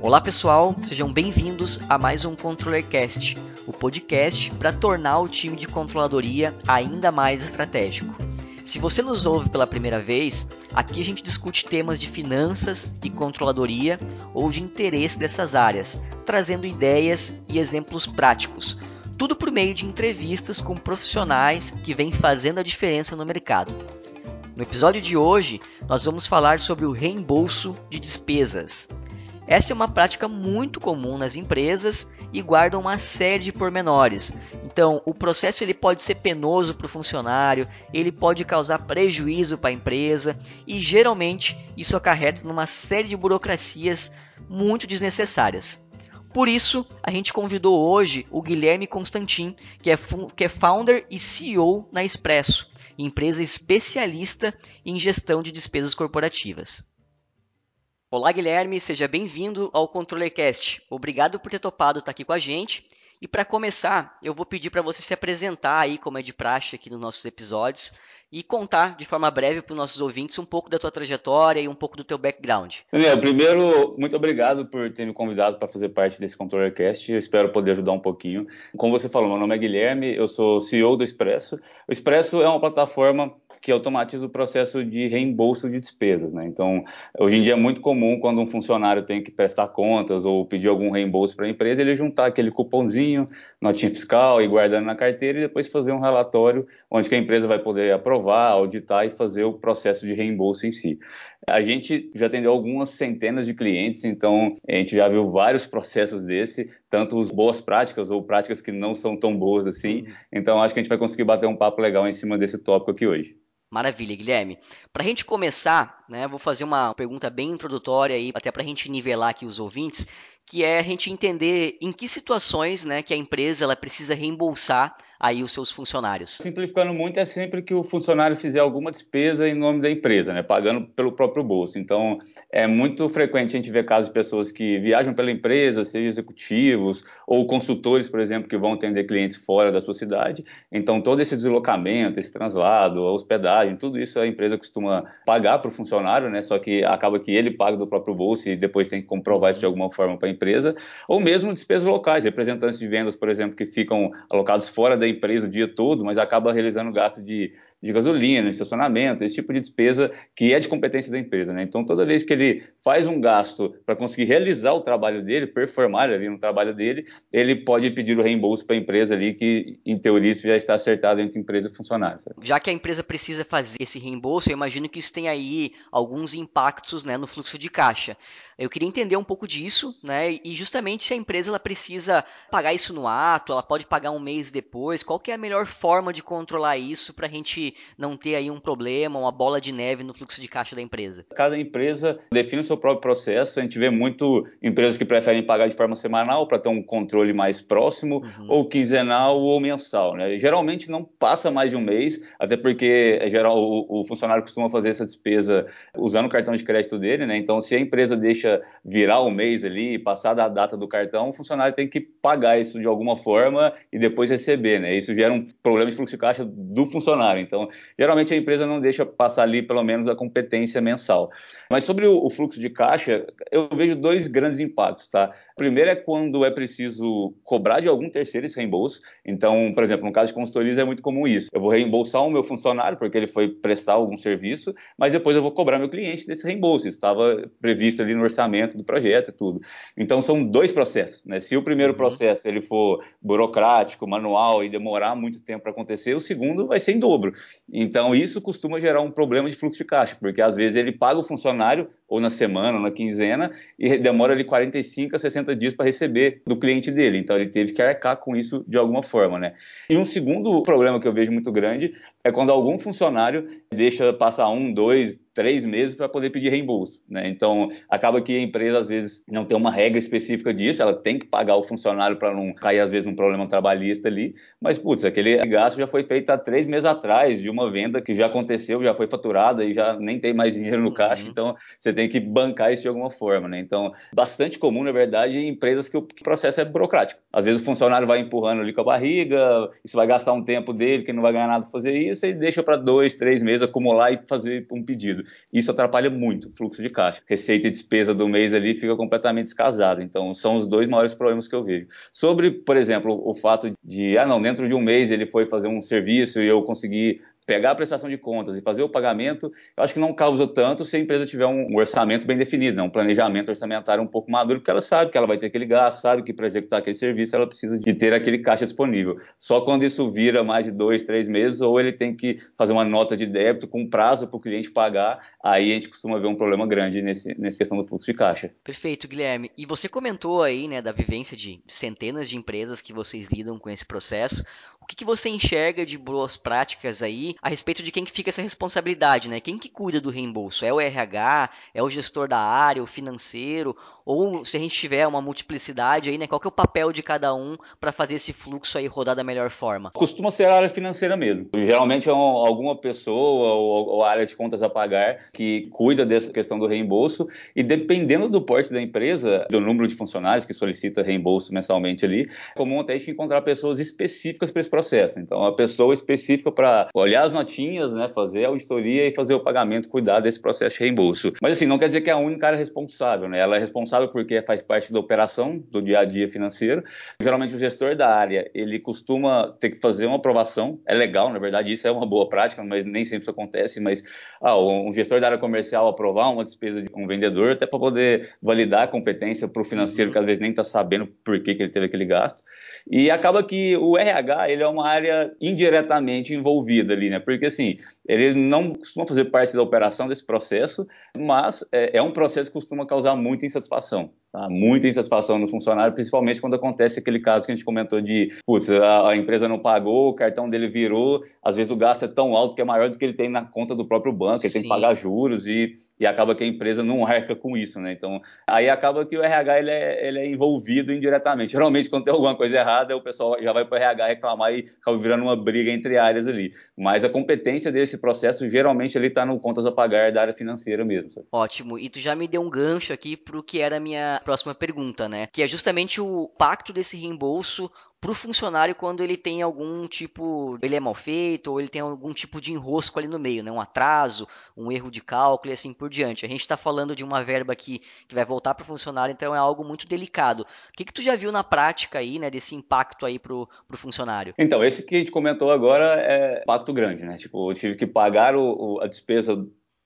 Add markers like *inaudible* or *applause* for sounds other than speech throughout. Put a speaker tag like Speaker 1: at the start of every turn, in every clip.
Speaker 1: Olá pessoal, sejam bem-vindos a mais um ControllerCast, o podcast para tornar o time de controladoria ainda mais estratégico. Se você nos ouve pela primeira vez, aqui a gente discute temas de finanças e controladoria ou de interesse dessas áreas, trazendo ideias e exemplos práticos. Tudo por meio de entrevistas com profissionais que vêm fazendo a diferença no mercado. No episódio de hoje, nós vamos falar sobre o reembolso de despesas. Essa é uma prática muito comum nas empresas e guarda uma série de pormenores. Então, o processo ele pode ser penoso para o funcionário, ele pode causar prejuízo para a empresa e geralmente isso acarreta numa série de burocracias muito desnecessárias. Por isso, a gente convidou hoje o Guilherme Constantin, que é, que é founder e CEO na Expresso, empresa especialista em gestão de despesas corporativas. Olá, Guilherme, seja bem-vindo ao ControllerCast. Obrigado por ter topado estar aqui com a gente. E para começar, eu vou pedir para você se apresentar aí, como é de praxe aqui nos nossos episódios, e contar de forma breve para os nossos ouvintes um pouco da tua trajetória e um pouco do teu background.
Speaker 2: Daniel, primeiro, muito obrigado por ter me convidado para fazer parte desse ControllerCast. Eu espero poder ajudar um pouquinho. Como você falou, meu nome é Guilherme, eu sou CEO do Expresso. O Expresso é uma plataforma que automatiza o processo de reembolso de despesas. Né? Então, hoje em dia é muito comum quando um funcionário tem que prestar contas ou pedir algum reembolso para a empresa, ele juntar aquele cupomzinho, notinha fiscal e guardando na carteira e depois fazer um relatório onde a empresa vai poder aprovar, auditar e fazer o processo de reembolso em si. A gente já atendeu algumas centenas de clientes, então a gente já viu vários processos desse, tanto as boas práticas ou práticas que não são tão boas assim. Então acho que a gente vai conseguir bater um papo legal em cima desse tópico aqui hoje.
Speaker 1: Maravilha, Guilherme. Para a gente começar, né, vou fazer uma pergunta bem introdutória aí, até para a gente nivelar aqui os ouvintes, que é a gente entender em que situações né, que a empresa ela precisa reembolsar aí os seus funcionários.
Speaker 2: Simplificando muito, é sempre que o funcionário fizer alguma despesa em nome da empresa, né, pagando pelo próprio bolso. Então, é muito frequente a gente ver casos de pessoas que viajam pela empresa, seja executivos ou consultores, por exemplo, que vão atender clientes fora da sua cidade. Então, todo esse deslocamento, esse translado, a hospedagem, tudo isso a empresa costuma pagar para o funcionário, né, só que acaba que ele paga do próprio bolso e depois tem que comprovar isso de alguma forma para a empresa, ou mesmo despesas locais, representantes de vendas, por exemplo, que ficam alocados fora da empresa o dia todo, mas acaba realizando gasto de de gasolina, estacionamento, esse tipo de despesa que é de competência da empresa. Né? Então, toda vez que ele faz um gasto para conseguir realizar o trabalho dele, performar ali no trabalho dele, ele pode pedir o reembolso para a empresa ali, que em teoria isso já está acertado entre empresa e funcionário.
Speaker 1: Já que a empresa precisa fazer esse reembolso, eu imagino que isso tem aí alguns impactos né, no fluxo de caixa. Eu queria entender um pouco disso, né? E justamente se a empresa ela precisa pagar isso no ato, ela pode pagar um mês depois, qual que é a melhor forma de controlar isso para a gente não ter aí um problema, uma bola de neve no fluxo de caixa da empresa?
Speaker 2: Cada empresa define o seu próprio processo. A gente vê muito empresas que preferem pagar de forma semanal para ter um controle mais próximo, uhum. ou quinzenal ou mensal. Né? Geralmente não passa mais de um mês, até porque é geral, o, o funcionário costuma fazer essa despesa usando o cartão de crédito dele. Né? Então, se a empresa deixa virar o mês ali, passar da data do cartão, o funcionário tem que pagar isso de alguma forma e depois receber. Né? Isso gera um problema de fluxo de caixa do funcionário. Então, então, geralmente a empresa não deixa passar ali pelo menos a competência mensal. Mas sobre o, o fluxo de caixa, eu vejo dois grandes impactos, tá? Primeiro é quando é preciso cobrar de algum terceiro esse reembolso. Então, por exemplo, no caso de consultorias é muito comum isso. Eu vou reembolsar o meu funcionário porque ele foi prestar algum serviço, mas depois eu vou cobrar meu cliente desse reembolso. Isso estava previsto ali no orçamento do projeto e tudo. Então, são dois processos. Né? Se o primeiro uhum. processo ele for burocrático, manual e demorar muito tempo para acontecer, o segundo vai ser em dobro. Então, isso costuma gerar um problema de fluxo de caixa, porque às vezes ele paga o funcionário ou na semana, ou na quinzena, e demora ali 45 a 60 dias para receber do cliente dele. Então ele teve que arcar com isso de alguma forma, né? E um segundo problema que eu vejo muito grande é quando algum funcionário deixa passar um, dois, três meses para poder pedir reembolso. Né? Então, acaba que a empresa, às vezes, não tem uma regra específica disso, ela tem que pagar o funcionário para não cair, às vezes, num problema trabalhista ali, mas, putz, aquele gasto já foi feito há três meses atrás, de uma venda que já aconteceu, já foi faturada e já nem tem mais dinheiro no caixa, uhum. então você tem que bancar isso de alguma forma, né? Então, bastante comum, na verdade, em empresas que o processo é burocrático. Às vezes o funcionário vai empurrando ali com a barriga, isso vai gastar um tempo dele, que não vai ganhar nada para fazer isso, e deixa para dois, três meses acumular e fazer um pedido. Isso atrapalha muito o fluxo de caixa. Receita e despesa do mês ali fica completamente descasado. Então, são os dois maiores problemas que eu vejo. Sobre, por exemplo, o fato de, ah, não, dentro de um mês ele foi fazer um serviço e eu consegui pegar a prestação de contas e fazer o pagamento, eu acho que não causa tanto se a empresa tiver um orçamento bem definido, né? um planejamento orçamentário um pouco maduro, porque ela sabe que ela vai ter aquele gasto, sabe que para executar aquele serviço ela precisa de ter aquele caixa disponível. Só quando isso vira mais de dois, três meses, ou ele tem que fazer uma nota de débito com prazo para o cliente pagar, aí a gente costuma ver um problema grande nesse, nessa questão do fluxo de caixa.
Speaker 1: Perfeito, Guilherme. E você comentou aí né, da vivência de centenas de empresas que vocês lidam com esse processo. O que, que você enxerga de boas práticas aí a respeito de quem que fica essa responsabilidade, né? Quem que cuida do reembolso? É o RH? É o gestor da área? O financeiro? Ou se a gente tiver uma multiplicidade aí, né? Qual que é o papel de cada um para fazer esse fluxo aí rodar da melhor forma?
Speaker 2: Costuma ser a área financeira mesmo. Geralmente é um, alguma pessoa ou, ou, área de contas a pagar que cuida dessa questão do reembolso e dependendo do porte da empresa, do número de funcionários que solicita reembolso mensalmente ali, é comum até a gente encontrar pessoas específicas para esse processo. Então, a pessoa específica para olhar as notinhas, né, fazer a auditoria e fazer o pagamento, cuidar desse processo de reembolso. Mas assim, não quer dizer que é a única área responsável, né? Ela é responsável porque faz parte da operação do dia a dia financeiro. Geralmente o gestor da área, ele costuma ter que fazer uma aprovação. É legal, na verdade, isso é uma boa prática, mas nem sempre isso acontece, mas ah, um gestor da área comercial aprovar uma despesa de um vendedor até para poder validar a competência para o financeiro, uhum. que às vezes nem está sabendo por que, que ele teve aquele gasto. E acaba que o RH, ele é uma área indiretamente envolvida ali, né? Porque assim, ele não costuma fazer parte da operação desse processo, mas é, é um processo que costuma causar muita insatisfação. Tá? Muita insatisfação no funcionário, principalmente quando acontece aquele caso que a gente comentou de, putz, a, a, empresa não pagou, o cartão dele virou, às vezes o gasto é tão alto que é maior do que ele tem na conta do próprio banco, ele Sim. tem que pagar juros e, e acaba que a empresa não arca com isso, né? Então, aí acaba que o RH ele é, ele é envolvido indiretamente. Geralmente, quando tem alguma coisa errada, o pessoal já vai para o RH reclamar e acaba virando uma briga entre áreas ali. Mas a competência desse processo, geralmente, ele está no contas a pagar da área financeira mesmo. Sabe?
Speaker 1: Ótimo. E tu já me deu um gancho aqui para o que era a minha próxima pergunta, né? Que é justamente o pacto desse reembolso para o funcionário quando ele tem algum tipo, ele é mal feito ou ele tem algum tipo de enrosco ali no meio, né? um atraso, um erro de cálculo e assim por diante. A gente está falando de uma verba que, que vai voltar para o funcionário, então é algo muito delicado. O que, que tu já viu na prática aí, né, desse impacto aí para o funcionário?
Speaker 2: Então, esse que a gente comentou agora é impacto grande, né? Tipo, eu tive que pagar o, o, a despesa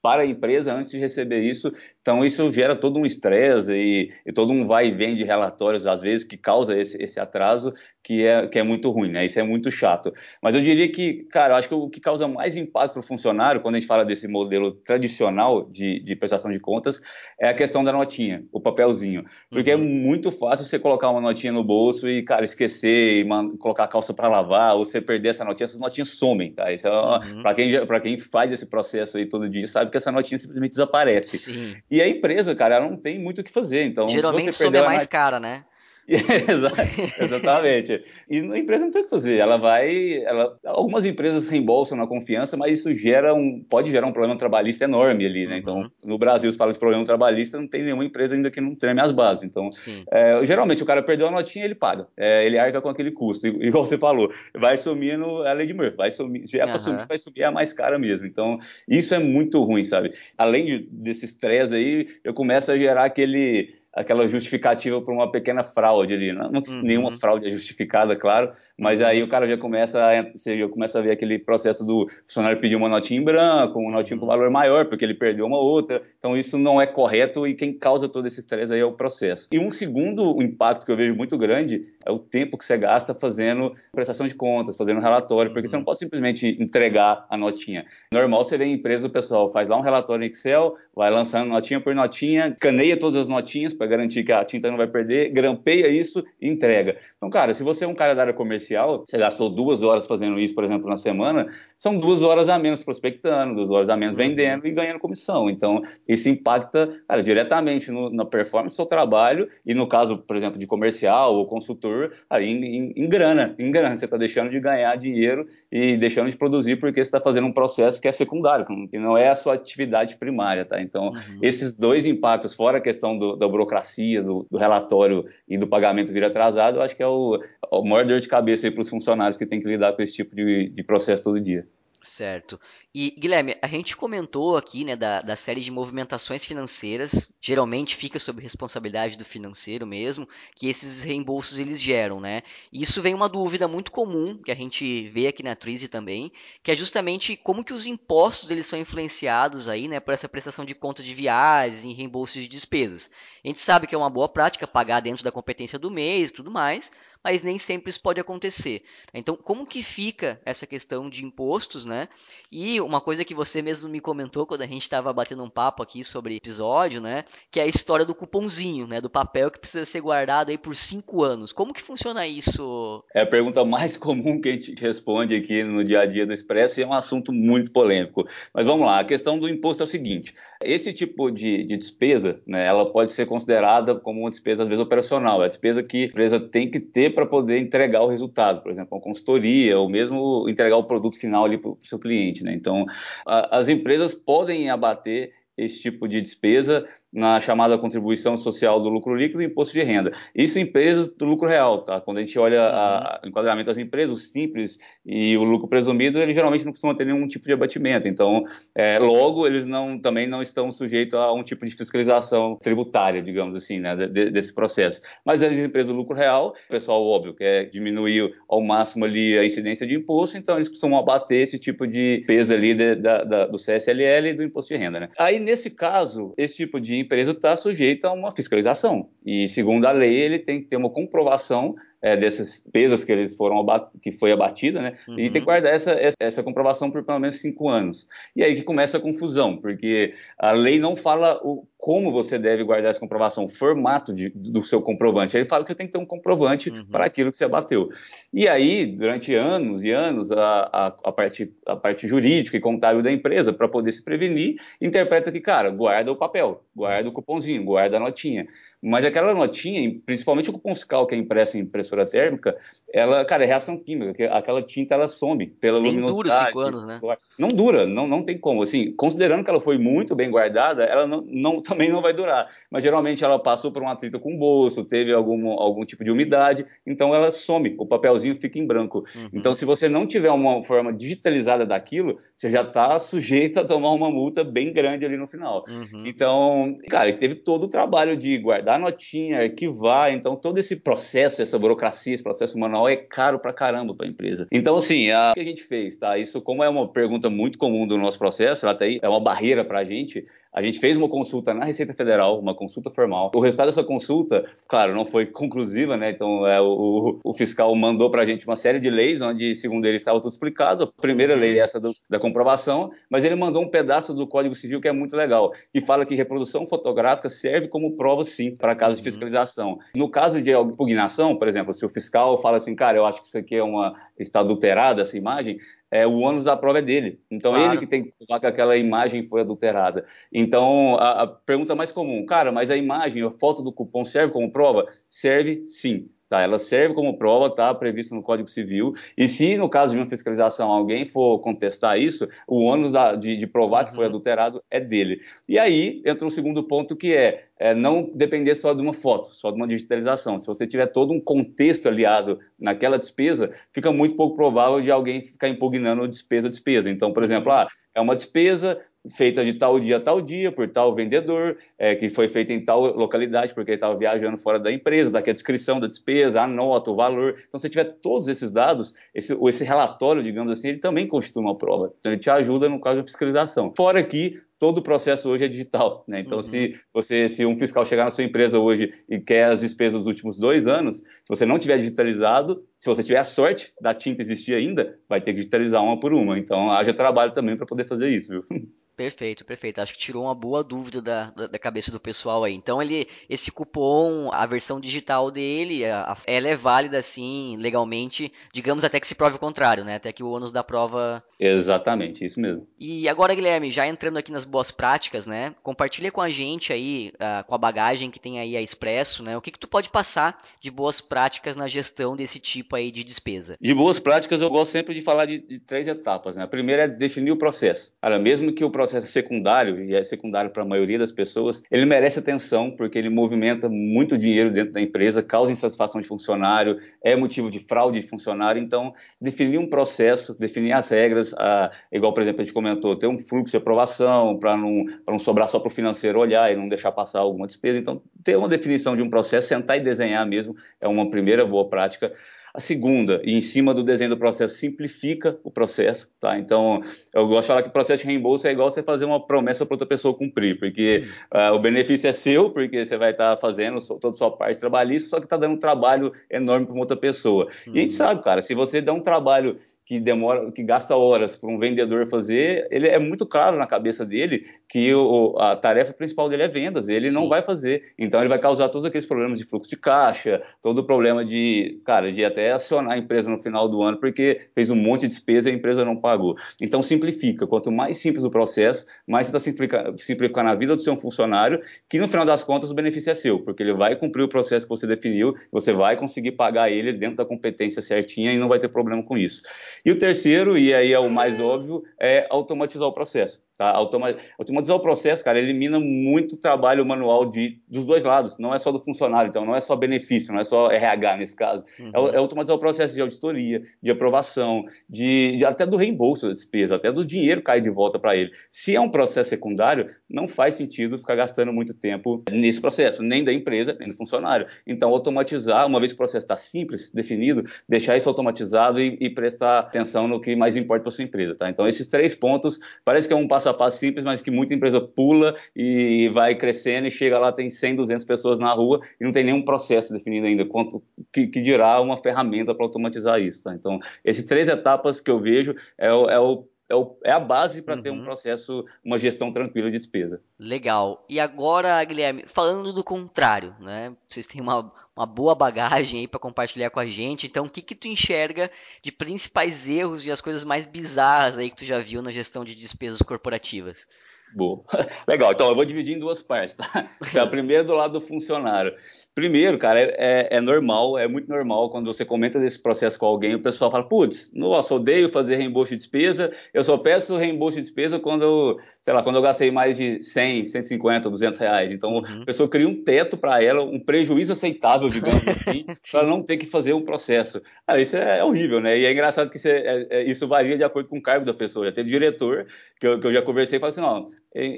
Speaker 2: para a empresa antes de receber isso. Então, isso gera todo um estresse e, e, todo um vai e vem de relatórios, às vezes, que causa esse, esse, atraso, que é, que é muito ruim, né? Isso é muito chato. Mas eu diria que, cara, eu acho que o que causa mais impacto para o funcionário, quando a gente fala desse modelo tradicional de, de, prestação de contas, é a questão da notinha, o papelzinho. Porque é uhum. é muito fácil você colocar uma notinha no bolso e, cara, esquecer e colocar a calça para lavar, ou você perder essa notinha, essas notinhas somem, tá? Isso é, uhum. para quem, quem faz esse processo aí todo dia, sabe que essa notinha simplesmente desaparece. Sim. E a empresa, cara, ela não tem muito o que fazer. Então,
Speaker 1: Geralmente se você é mais cara, né? *laughs*
Speaker 2: Exatamente. E a empresa não tem o que fazer. Ela vai. Ela, algumas empresas reembolsam na confiança, mas isso gera um, pode gerar um problema trabalhista enorme ali, né? Então, uhum. Então, no Brasil, se fala de problema trabalhista, não tem nenhuma empresa ainda que não treme as bases. Então, é, geralmente o cara perdeu a notinha, ele paga. É, ele arca com aquele custo. Igual você falou, vai sumindo a lei de Murphy, vai sumir. Se é uhum. sumir, vai subir a mais cara mesmo. Então, isso é muito ruim, sabe? Além de, desse estresse aí, eu começo a gerar aquele aquela justificativa para uma pequena fraude ali. Não, não uhum. nenhuma fraude é justificada, claro, mas uhum. aí o cara já começa a, você já começa a ver aquele processo do funcionário pedir uma notinha em branco, uma notinha com valor maior, porque ele perdeu uma outra. Então isso não é correto e quem causa todo esse estresse aí é o processo. E um segundo impacto que eu vejo muito grande é o tempo que você gasta fazendo prestação de contas, fazendo relatório, porque você não uhum. pode simplesmente entregar a notinha. Normal você vê em empresa, o pessoal faz lá um relatório em Excel, vai lançando notinha por notinha, escaneia todas as notinhas para garantir que a tinta não vai perder, grampeia isso e entrega. Então, cara, se você é um cara da área comercial, você gastou duas horas fazendo isso, por exemplo, na semana, são duas horas a menos prospectando, duas horas a menos vendendo e ganhando comissão. Então, isso impacta, cara, diretamente no, na performance do seu trabalho e no caso, por exemplo, de comercial ou consultor, aí em, em, em grana, em grana. Você está deixando de ganhar dinheiro e deixando de produzir porque você está fazendo um processo que é secundário, que não é a sua atividade primária, tá? Tá? Então, uhum. esses dois impactos, fora a questão do, da burocracia, do, do, relatório e do pagamento vir atrasado, eu acho que é o, o maior dor de cabeça para os funcionários que têm que lidar com esse tipo de, de processo todo dia.
Speaker 1: Certo. E, Guilherme, a gente comentou aqui né, da, da série de movimentações financeiras, geralmente fica sob responsabilidade do financeiro mesmo, que esses reembolsos eles geram, né? E isso vem uma dúvida muito comum, que a gente vê aqui na Trize também, que é justamente como que os impostos eles são influenciados aí, né, por essa prestação de contas de viagens e reembolsos de despesas. A gente sabe que é uma boa prática pagar dentro da competência do mês e tudo mais, mas nem sempre isso pode acontecer. Então, como que fica essa questão de impostos, né? E uma coisa que você mesmo me comentou quando a gente estava batendo um papo aqui sobre episódio, né? Que é a história do cupomzinho, né? Do papel que precisa ser guardado aí por cinco anos. Como que funciona isso?
Speaker 2: É a pergunta mais *laughs* comum que a gente responde aqui no dia a dia do Expresso e é um assunto muito polêmico. Mas vamos lá, a questão do imposto é o seguinte: esse tipo de, de despesa, né? Ela pode ser considerada como uma despesa às vezes operacional, é a despesa que a empresa tem que ter para poder entregar o resultado, por exemplo, uma consultoria ou mesmo entregar o produto final ali para o seu cliente, né? Então, a, as empresas podem abater esse tipo de despesa na chamada contribuição social do lucro líquido e imposto de renda. Isso em empresas do lucro real, tá? Quando a gente olha o enquadramento das empresas, o simples e o lucro presumido, eles geralmente não costumam ter nenhum tipo de abatimento. Então, é, logo, eles não, também não estão sujeitos a um tipo de fiscalização tributária, digamos assim, né, de, desse processo. Mas as empresas do lucro real, o pessoal, óbvio, quer diminuir ao máximo ali a incidência de imposto, então eles costumam abater esse tipo de peso ali de, da, da, do CSLL e do imposto de renda, né? Aí, nesse caso, esse tipo de empresa está sujeita a uma fiscalização. E, segundo a lei, ele tem que ter uma comprovação é, dessas pesas que eles foram que foi abatida, né? Uhum. E tem que guardar essa, essa comprovação por pelo menos cinco anos. E aí que começa a confusão, porque a lei não fala o, como você deve guardar essa comprovação, o formato de, do seu comprovante. Ele fala que você tem que ter um comprovante uhum. para aquilo que você abateu. E aí, durante anos e anos, a, a, a, parte, a parte jurídica e contábil da empresa, para poder se prevenir, interpreta que, cara, guarda o papel, guarda o cupomzinho, guarda a notinha. Mas aquela notinha, principalmente o cupom fiscal que é impresso em impressora térmica, ela, cara, é reação química, aquela tinta ela some pela Nem luminosidade.
Speaker 1: dura cinco anos, né?
Speaker 2: Não dura, não, não tem como. Assim, considerando que ela foi muito bem guardada, ela não, não, também não vai durar. Mas geralmente ela passou por um atrito com o bolso, teve algum, algum tipo de umidade, então ela some, o papelzinho fica em branco. Uhum. Então, se você não tiver uma forma digitalizada daquilo, você já está sujeito a tomar uma multa bem grande ali no final. Uhum. Então, cara, teve todo o trabalho de guardar dar notinha, arquivar. Então, todo esse processo, essa burocracia, esse processo manual é caro pra caramba para a empresa. Então, assim, a... o que a gente fez, tá? Isso, como é uma pergunta muito comum do nosso processo, até aí é uma barreira para a gente, a gente fez uma consulta na Receita Federal, uma consulta formal. O resultado dessa consulta, claro, não foi conclusiva, né? Então, é, o, o, fiscal mandou para a gente uma série de leis, onde, segundo ele, estava tudo explicado. A primeira lei é essa do, da comprovação, mas ele mandou um pedaço do Código Civil que é muito legal, que fala que reprodução fotográfica serve como prova, sim, para casos de uhum. fiscalização. No caso de impugnação, por exemplo, se o fiscal fala assim, cara, eu acho que isso aqui é uma está adulterada essa imagem, é, o ônus da prova é dele. Então, claro. ele que tem que provar que aquela imagem foi adulterada. Então, a, a, pergunta mais comum, cara, mas a imagem, a foto do cupom serve como prova? Serve sim. Tá, ela serve como prova, está previsto no Código Civil, e se no caso de uma fiscalização alguém for contestar isso, o ônus da, de, de, provar que foi uhum. adulterado é dele. E aí entra um segundo ponto que é, é, não depender só de uma foto, só de uma digitalização. Se você tiver todo um contexto aliado naquela despesa, fica muito pouco provável de alguém ficar impugnando despesa despesa. Então, por exemplo, ah, é uma despesa feita de tal dia a tal dia, por tal vendedor, é, que foi feita em tal localidade, porque ele estava viajando fora da empresa, daqui a descrição da despesa, a nota, o valor. Então, se tiver todos esses dados, esse, esse relatório, digamos assim, ele também constitui uma prova. Então, ele te ajuda no caso da fiscalização. Fora que todo o processo hoje é digital, né? Então, uhum. se você, se um fiscal chegar na sua empresa hoje e quer as despesas dos últimos dois anos, se você não tiver digitalizado, se você tiver a sorte da tinta existir ainda, vai ter que digitalizar uma por uma. Então, haja trabalho também para poder fazer isso, viu? *laughs*
Speaker 1: Perfeito, perfeito. Acho que tirou uma boa dúvida da, da, da, cabeça do pessoal aí. Então, ele, esse cupom, a versão digital dele, a, a, ela é válida, assim, legalmente, digamos até que se prove o contrário, né? Até que o ônus da prova...
Speaker 2: Exatamente, isso mesmo.
Speaker 1: E agora, Guilherme, já entrando aqui nas boas práticas, né? Compartilha com a gente aí, uh, com a bagagem que tem aí a Expresso, né? O que que tu pode passar de boas práticas na gestão desse tipo aí de despesa?
Speaker 2: De boas práticas, eu gosto sempre de falar de, de três etapas, né? A primeira é definir o processo. Cara, mesmo que o processo processo secundário, e é secundário para a maioria das pessoas, ele merece atenção porque ele movimenta muito dinheiro dentro da empresa, causa insatisfação de funcionário, é motivo de fraude de funcionário. Então, definir um processo, definir as regras, a, igual, por exemplo, a gente comentou, ter um fluxo de aprovação para não, não sobrar só para o financeiro olhar e não deixar passar alguma despesa. Então, ter uma definição de um processo, sentar e desenhar mesmo, é uma primeira boa prática. A segunda, e em cima do desenho do processo, simplifica o processo, tá? Então, eu gosto de falar que o processo de reembolso é igual você fazer uma promessa para outra pessoa cumprir, porque uh, o benefício é seu, porque você vai estar tá fazendo toda a sua parte trabalhista, só que está dando um trabalho enorme para outra pessoa. E a gente uhum. sabe, cara, se você dá um trabalho que demora, que gasta horas para um vendedor fazer, ele é muito claro na cabeça dele que o, a tarefa principal dele é vendas, ele Sim. não vai fazer. Então ele vai causar todos aqueles problemas de fluxo de caixa, todo o problema de, cara, de até acionar a empresa no final do ano porque fez um monte de despesa e a empresa não pagou. Então simplifica. Quanto mais simples o processo, mais você está simplificando, simplificando a vida do seu funcionário, que no final das contas o benefício é seu, porque ele vai cumprir o processo que você definiu, você vai conseguir pagar ele dentro da competência certinha e não vai ter problema com isso. E o terceiro, e aí é o mais óbvio, é automatizar o processo. Tá? Automatizar o processo, cara, elimina muito trabalho manual de, dos dois lados, não é só do funcionário, então não é só benefício, não é só RH nesse caso. É uhum. É, é, automatizar o processo de auditoria, de aprovação, de, de, até do reembolso da despesa, até do dinheiro cair de volta para ele. Se é um processo secundário, não faz sentido ficar gastando muito tempo nesse processo, nem da empresa, nem do funcionário. Então, automatizar, uma vez que o processo está simples, definido, deixar isso automatizado e, e prestar atenção no que mais importa para sua empresa. Tá? Então, esses três pontos, parece que é um passo a passo simples, mas que muita empresa pula e vai crescendo e chega lá, tem 100, 200 pessoas na rua e não tem nenhum processo definido ainda, quanto, que, que dirá uma ferramenta para automatizar isso. Tá? Então, essas três etapas que eu vejo é o, é o é, é, a base para uhum. ter um uhum. processo, uma gestão tranquila de despesa.
Speaker 1: Legal. E agora, Guilherme, falando do contrário, né? Vocês têm uma, uma boa bagagem aí para compartilhar com a gente. Então, o que que tu enxerga de principais erros e as coisas mais bizarras aí que tu já viu na gestão de despesas corporativas?
Speaker 2: Boa. *laughs* Legal, então eu vou dividir em duas partes, tá? Então, *laughs* primeiro do lado do funcionário. Primeiro, cara, é, é, é, normal, é muito normal quando você comenta desse processo com alguém, o pessoal fala, putz, nossa, odeio fazer reembolso de despesa, eu só peço reembolso de despesa quando eu, sei lá, quando eu gastei mais de 100, 150, 200 reais. Então, uhum. a pessoa cria um teto para ela, um prejuízo aceitável, digamos *laughs* assim, para não ter que fazer um processo. Ah, isso é horrível, né? E é engraçado que é, é, isso varia de acordo com o cargo da pessoa. Já teve diretor que eu, que eu já conversei e falei assim, não,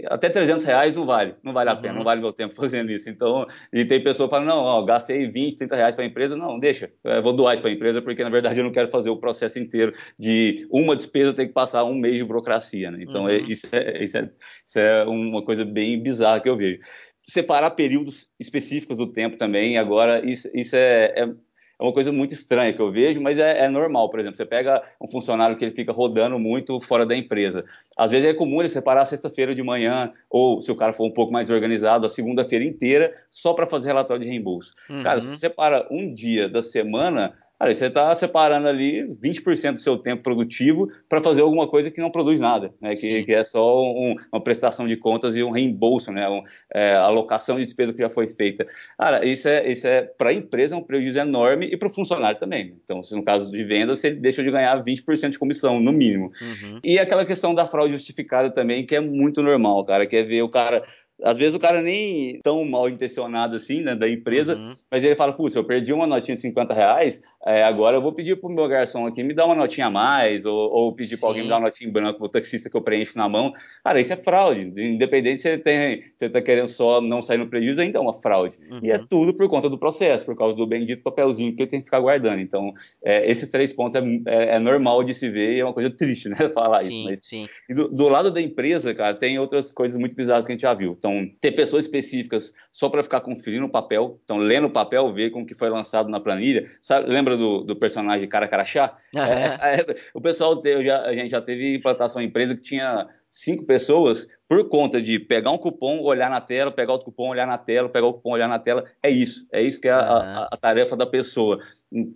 Speaker 2: até 300 reais não vale, não vale a pena, uhum. não vale meu tempo fazendo isso. Então, e tem pessoa que não, ó, gastei 20, 30 reais para a empresa, não, deixa, eu vou doar isso para a empresa, porque na verdade eu não quero fazer o processo inteiro de uma despesa ter que passar um mês de burocracia, né? Então, é, uhum. é, isso, é, isso, é, isso é uma coisa bem bizarra que eu vejo separar períodos específicos do tempo também. Agora, isso, isso é, é, é uma coisa muito estranha que eu vejo, mas é, é, normal. Por exemplo, você pega um funcionário que ele fica rodando muito fora da empresa. Às vezes é comum ele separar a sexta-feira de manhã, ou se o cara for um pouco mais organizado, a segunda-feira inteira, só para fazer relatório de reembolso. Uhum. Cara, se você separa um dia da semana, Cara, você está separando ali 20% do seu tempo produtivo para fazer alguma coisa que não produz nada, né? que, que, é só um, uma prestação de contas e um reembolso, né? Um, é, alocação de despesa que já foi feita. Cara, isso é, isso é para a empresa é um prejuízo enorme e para o funcionário também. Então, se no caso de vendas, você deixa de ganhar 20% de comissão, no mínimo. Uhum. E aquela questão da fraude justificada também, que é muito normal, cara, que é ver o cara às vezes o cara nem tão mal intencionado assim, né, da empresa, uhum. mas ele fala, putz, eu perdi uma notinha de 50 reais, é, agora eu vou pedir pro meu garçom aqui me dar uma notinha a mais, ou, ou pedir para alguém me dar uma notinha em branco pro taxista que eu preencho na mão. Cara, isso é fraude. Independente se você, você tá querendo só não sair no prejuízo, ainda é uma fraude. Uhum. E é uhum. tudo por conta do processo, por causa do bendito papelzinho que ele tem que ficar guardando. Então, é, esses três pontos é, é, é, normal de se ver e é uma coisa triste, né, *laughs* falar sim, isso. Mas, sim. E do, do lado da empresa, cara, tem outras coisas muito bizarras que a gente já viu. Então, ter pessoas específicas só para ficar conferindo o papel, então lendo o papel, ver como que foi lançado na planilha. Sabe, lembra do, do personagem Cara Carachá? Uhum. É, é, o pessoal, já, a gente já teve implantação em empresa que tinha cinco pessoas por conta de pegar um cupom, olhar na tela, pegar outro cupom, olhar na tela, pegar o cupom, olhar na tela. É isso. É isso que é a, a, a tarefa da pessoa.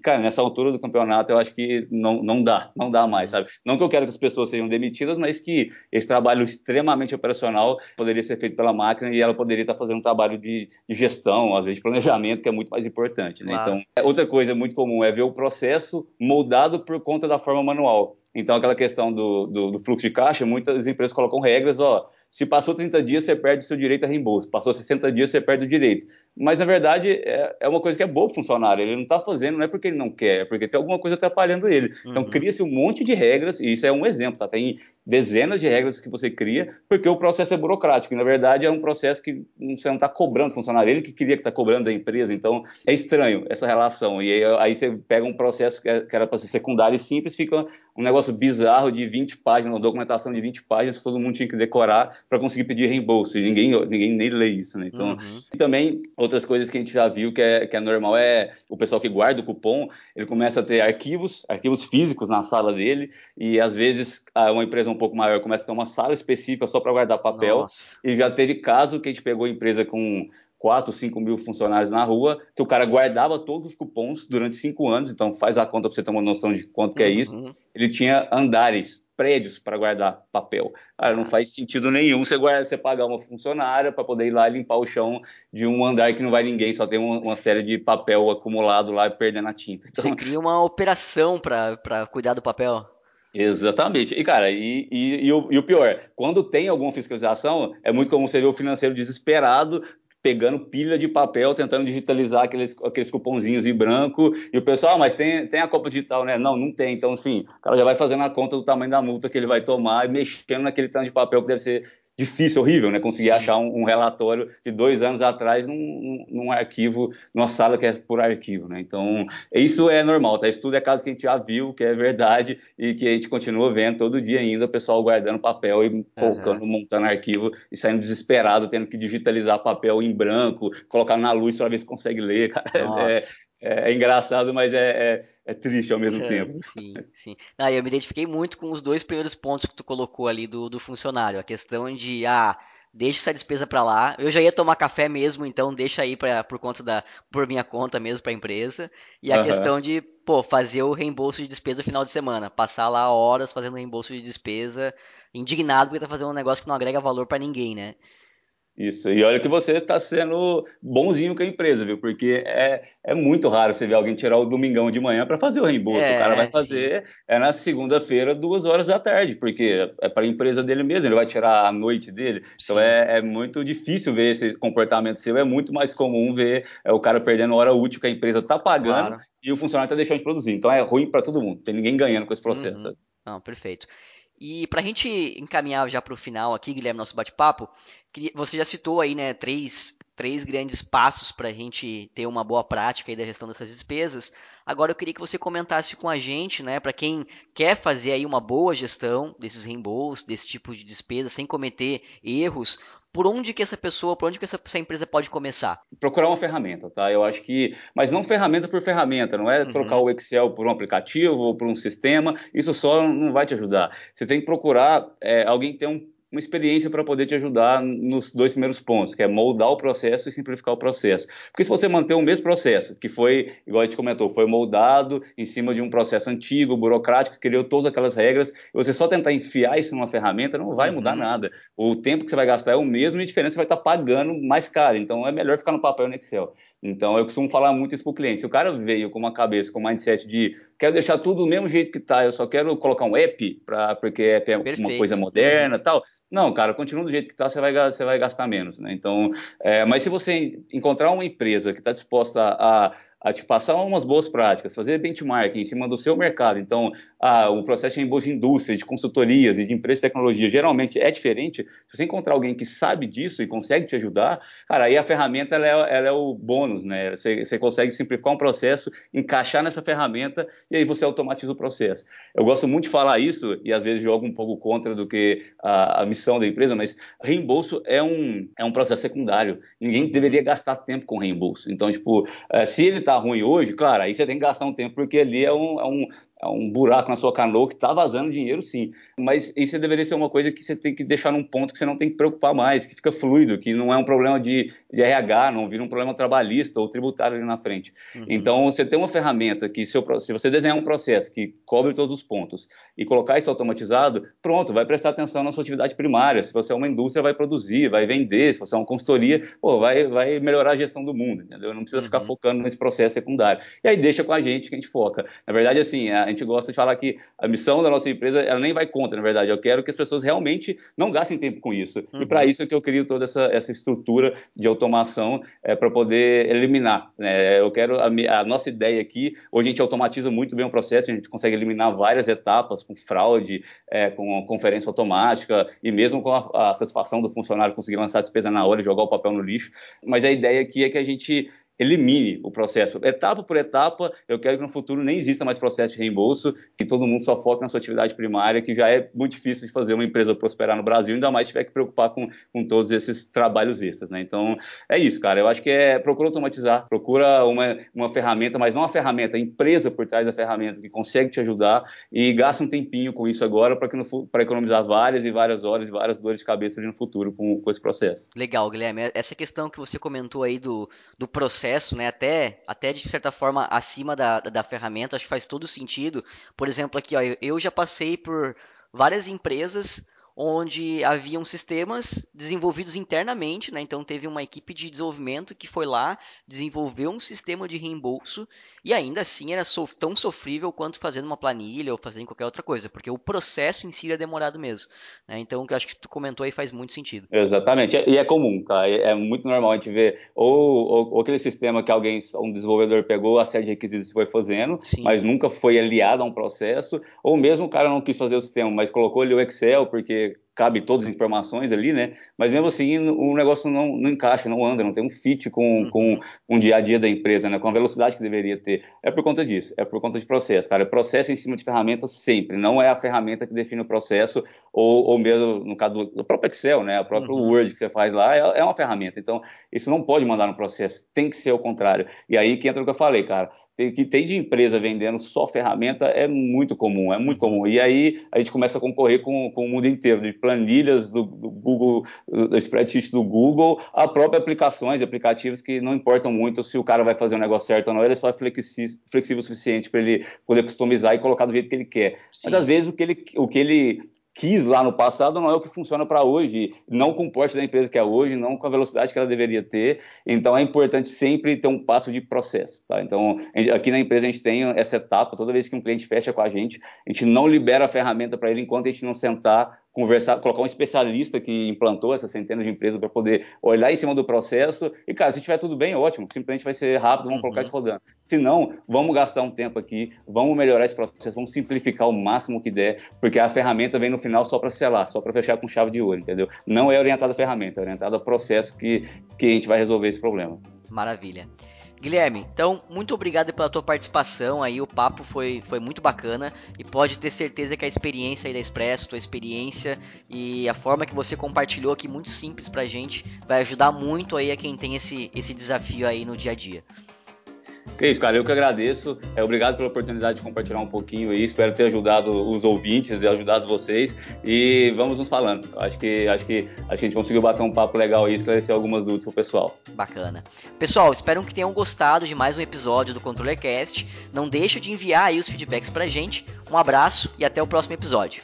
Speaker 2: Cara, nessa altura do campeonato eu acho que não, não dá, não dá mais, sabe? Não que eu quero que as pessoas sejam demitidas, mas que esse trabalho extremamente operacional poderia ser feito pela máquina e ela poderia estar fazendo um trabalho de, de gestão, às vezes de planejamento, que é muito mais importante, né? Claro. Então, outra coisa muito comum é ver o processo moldado por conta da forma manual. Então, aquela questão do, do, do, fluxo de caixa, muitas empresas colocam regras, ó, se passou 30 dias, você perde o seu direito a reembolso, passou 60 dias, você perde o direito. Mas, na verdade, é, é uma coisa que é boa para o funcionário, ele não está fazendo, não é porque ele não quer, é porque tem alguma coisa atrapalhando ele. Então, uhum. Então, cria-se um monte de regras, e isso é um exemplo, tá? Tem dezenas de regras que você cria, porque o processo é burocrático, e, na verdade, é um processo que você não está cobrando o funcionário, ele que queria que está cobrando da empresa, então, é estranho essa relação. E aí, aí você pega um processo que é, era para ser secundário e simples, fica um negócio bizarro de 20 páginas, uma documentação de 20 páginas todo mundo tinha que decorar para conseguir pedir reembolso. E ninguém, ninguém nem lê isso, né? Então, uhum. e também outras coisas que a gente já viu que é, que é normal é o pessoal que guarda o cupom, ele começa a ter arquivos, arquivos físicos na sala dele, e às vezes uma empresa um pouco maior começa a ter uma sala específica só para guardar papel. Nossa. E já teve caso que a gente pegou a empresa com 4, 5 mil funcionários na rua, que o cara guardava todos os cupons durante cinco anos, então faz a conta para você ter uma noção de quanto que é isso. Uhum. Ele tinha andares, prédios para guardar papel. Cara, não faz sentido nenhum você, guarda, você pagar uma funcionária para poder ir lá limpar o chão de um andar que não vai ninguém, só tem uma, uma série de papel acumulado lá perdendo a tinta.
Speaker 1: Então... Você cria uma operação para cuidar do papel.
Speaker 2: Exatamente. E, cara, e, e, e, o, e, o, pior, quando tem alguma fiscalização, é muito comum você ver o financeiro desesperado pegando pilha de papel, tentando digitalizar aqueles, aqueles cupomzinhos em branco, e o pessoal, ah, mas tem, tem a Copa Digital, né? Não, não tem. Então, assim, o cara já vai fazendo a conta do tamanho da multa que ele vai tomar e mexendo naquele tanto de papel que deve ser difícil, horrível, né? Conseguir Sim. achar um, um, relatório de dois anos atrás num, num, arquivo, numa sala que é por arquivo, né? Então, isso é normal, tá? Isso tudo é caso que a gente já viu, que é verdade e que a gente continua vendo todo dia ainda, o pessoal guardando papel e colocando, uhum. montando arquivo e saindo desesperado, tendo que digitalizar papel em branco, colocar na luz para ver se consegue ler, cara. *laughs* É, é, é, engraçado, mas é, é, é triste ao mesmo é, tempo.
Speaker 1: Sim, sim. Ah, eu me identifiquei muito com os dois primeiros pontos que tu colocou ali do, do funcionário. A questão de, ah, deixa essa despesa para lá. Eu já ia tomar café mesmo, então deixa aí pra, por conta da por minha conta mesmo para a empresa. E a uhum. questão de, pô, fazer o reembolso de despesa no final de semana, passar lá horas fazendo reembolso de despesa, indignado porque tá fazendo um negócio que não agrega valor para ninguém, né?
Speaker 2: Isso, e olha que você está sendo bonzinho com a empresa, viu? Porque é, é muito raro você ver alguém tirar o domingão de manhã para fazer o reembolso. É, o cara vai fazer é na segunda-feira, duas horas da tarde, porque é para a empresa dele mesmo, ele vai tirar a noite dele. Então é, é, muito difícil ver esse comportamento seu, é muito mais comum ver é, o cara perdendo hora útil que a empresa está pagando claro. e o funcionário está deixando de produzir. Então é ruim para todo mundo, tem ninguém ganhando com esse processo.
Speaker 1: Uhum. Não, perfeito. E para a gente encaminhar já para o final aqui, Guilherme, nosso bate-papo, você já citou aí, né, três, três grandes passos para a gente ter uma boa prática aí da gestão dessas despesas. Agora eu queria que você comentasse com a gente, né, para quem quer fazer aí uma boa gestão desses reembolsos, desse tipo de despesa, sem cometer erros, por onde que essa pessoa, por onde que essa, essa, empresa pode começar?
Speaker 2: Procurar uma ferramenta, tá? Eu acho que, mas não ferramenta por ferramenta, não é uhum. trocar o Excel por um aplicativo ou por um sistema, isso só não vai te ajudar. Você tem que procurar é, alguém que tem um uma experiência para poder te ajudar nos dois primeiros pontos, que é moldar o processo e simplificar o processo. Porque se você manter o mesmo processo, que foi, igual a gente comentou, foi moldado em cima de um processo antigo, burocrático, que criou todas aquelas regras, e você só tentar enfiar isso numa ferramenta, não vai mudar uhum. nada. O tempo que você vai gastar é o mesmo e a diferença você vai estar tá pagando mais caro. Então é melhor ficar no papel no Excel. Então eu costumo falar muito isso para o cliente. Se o cara veio com uma cabeça, com um mindset de quero deixar tudo do mesmo jeito que está, eu só quero colocar um app, pra, porque é uma coisa moderna tal não, cara, continua do jeito que está, você vai, você vai gastar menos, né? Então, é, mas se você encontrar uma empresa que está disposta a a te passar umas boas práticas, fazer benchmarking em cima do seu mercado. Então, ah, o processo de reembolso de indústria, de consultorias e de empresas de tecnologia geralmente é diferente. Se você encontrar alguém que sabe disso e consegue te ajudar, cara, aí a ferramenta ela é, ela é o bônus, né? Você, você, consegue simplificar um processo, encaixar nessa ferramenta e aí você automatiza o processo. Eu gosto muito de falar isso e às vezes jogo um pouco contra do que a, a missão da empresa, mas reembolso é um, é um processo secundário. Ninguém deveria gastar tempo com reembolso. Então, tipo, eh, se ele está ruim hoje, claro, aí você tem que gastar um tempo, porque ali é um, é um, um buraco na sua canoa que está vazando dinheiro, sim. Mas isso deveria ser uma coisa que você tem que deixar num ponto que você não tem que preocupar mais, que fica fluido, que não é um problema de, de RH, não vira um problema trabalhista ou tributário ali na frente. Uhum. Então, você tem uma ferramenta que, se, eu, se você desenhar um processo que cobre todos os pontos e colocar isso automatizado, pronto, vai prestar atenção na sua atividade primária. Se você é uma indústria, vai produzir, vai vender. Se você é uma consultoria, pô, vai, vai melhorar a gestão do mundo, entendeu? Não precisa uhum. ficar focando nesse processo secundário. E aí deixa com a gente que a gente foca. Na verdade, assim, a gente gosta de falar que a missão da nossa empresa, ela nem vai contra, na verdade. Eu quero que as pessoas realmente não gastem tempo com isso. Uhum. E para isso é que eu crio toda essa, essa estrutura de automação é, para poder eliminar. Né? Eu quero, a, a, nossa ideia aqui, hoje a gente automatiza muito bem o processo, a gente consegue eliminar várias etapas com fraude, é, com conferência automática e mesmo com a, a satisfação do funcionário conseguir lançar a despesa na hora e jogar o papel no lixo. Mas a ideia aqui é que a gente elimine o processo. Etapa por etapa, eu quero que no futuro nem exista mais processo de reembolso, que todo mundo só foque na sua atividade primária, que já é muito difícil de fazer uma empresa prosperar no Brasil, ainda mais se tiver que preocupar com, com todos esses trabalhos extras, né? Então, é isso, cara. Eu acho que é, procura automatizar, procura uma, uma ferramenta, mas não uma ferramenta, a empresa por trás da ferramenta que consegue te ajudar e gasta um tempinho com isso agora para economizar várias e várias horas e várias dores de cabeça ali no futuro com, com esse processo.
Speaker 1: Legal, Guilherme. Essa questão que você comentou aí do, do processo processo, né, até, até de certa forma acima da, da, da ferramenta, acho que faz todo sentido. Por exemplo, aqui, ó, eu já passei por várias empresas onde haviam sistemas desenvolvidos internamente, né? Então teve uma equipe de desenvolvimento que foi lá, desenvolveu um sistema de reembolso e ainda assim era so tão sofrível quanto fazendo uma planilha ou fazendo qualquer outra coisa, porque o processo em si é demorado mesmo. Né? Então, o que eu acho que tu comentou aí faz muito sentido.
Speaker 2: Exatamente, e é comum, tá? É muito normal a gente ver ou, ou, ou aquele sistema que alguém, um desenvolvedor pegou a série de requisitos e foi fazendo, Sim. mas nunca foi aliado a um processo, ou mesmo o cara não quis fazer o sistema, mas colocou ali o Excel porque cabe todas as informações ali, né? Mas mesmo assim o negócio não, não encaixa, não anda, não tem um fit com, uhum. com, com o dia a dia da empresa, né? Com a velocidade que deveria ter. É por conta disso, é por conta de processo, cara. É processo em cima de ferramentas sempre, não é a ferramenta que define o processo, ou, ou mesmo no caso do, próprio Excel, né? O próprio uhum. Word que você faz lá é, é uma ferramenta. Então, isso não pode mandar no processo, tem que ser o contrário. E aí que entra o que eu falei, cara que tem de empresa vendendo só ferramenta é muito comum, é muito comum. E aí a gente começa a concorrer com, com o mundo inteiro, de planilhas do, do Google, do spreadsheet do Google, a próprias aplicações, aplicativos que não importam muito se o cara vai fazer o negócio certo ou não, ele é só flexível, flexível o suficiente para ele poder customizar e colocar do jeito que ele quer. Sim. Mas às vezes o que ele, o que ele quis lá no passado não é o que funciona para hoje, não com o porte da empresa que é hoje, não com a velocidade que ela deveria ter. Então é importante sempre ter um passo de processo. Tá? Então aqui na empresa a gente tem essa etapa, toda vez que um cliente fecha com a gente, a gente não libera a ferramenta para ele enquanto a gente não sentar conversar, colocar um especialista que implantou essas centenas de empresas para poder olhar em cima do processo e, cara, se tiver tudo bem, ótimo, simplesmente vai ser rápido, vamos uhum. colocar isso rodando. Se não, vamos gastar um tempo aqui, vamos melhorar esse processo, vamos simplificar o máximo que der, porque a ferramenta vem no final só para selar, só para fechar com chave de ouro, entendeu? Não é orientada à ferramenta, é orientada ao processo que, que a gente vai resolver esse problema.
Speaker 1: Maravilha. Guilherme, então, muito obrigado pela tua participação aí, o papo foi, foi muito bacana e pode ter certeza que a experiência aí da Expresso, tua experiência e a forma que você compartilhou aqui, muito simples pra gente, vai ajudar muito aí a quem tem esse, esse desafio aí no dia a dia.
Speaker 2: Que isso, cara, eu que agradeço. É, obrigado pela oportunidade de compartilhar um pouquinho aí. Espero ter ajudado os ouvintes e ajudado vocês. E vamos nos falando. Acho que, acho que a gente conseguiu bater um papo legal e esclarecer algumas dúvidas pro pessoal.
Speaker 1: Bacana. Pessoal, espero que tenham gostado de mais um episódio do ControllerCast. Não deixe de enviar aí os feedbacks pra gente. Um abraço e até o próximo episódio.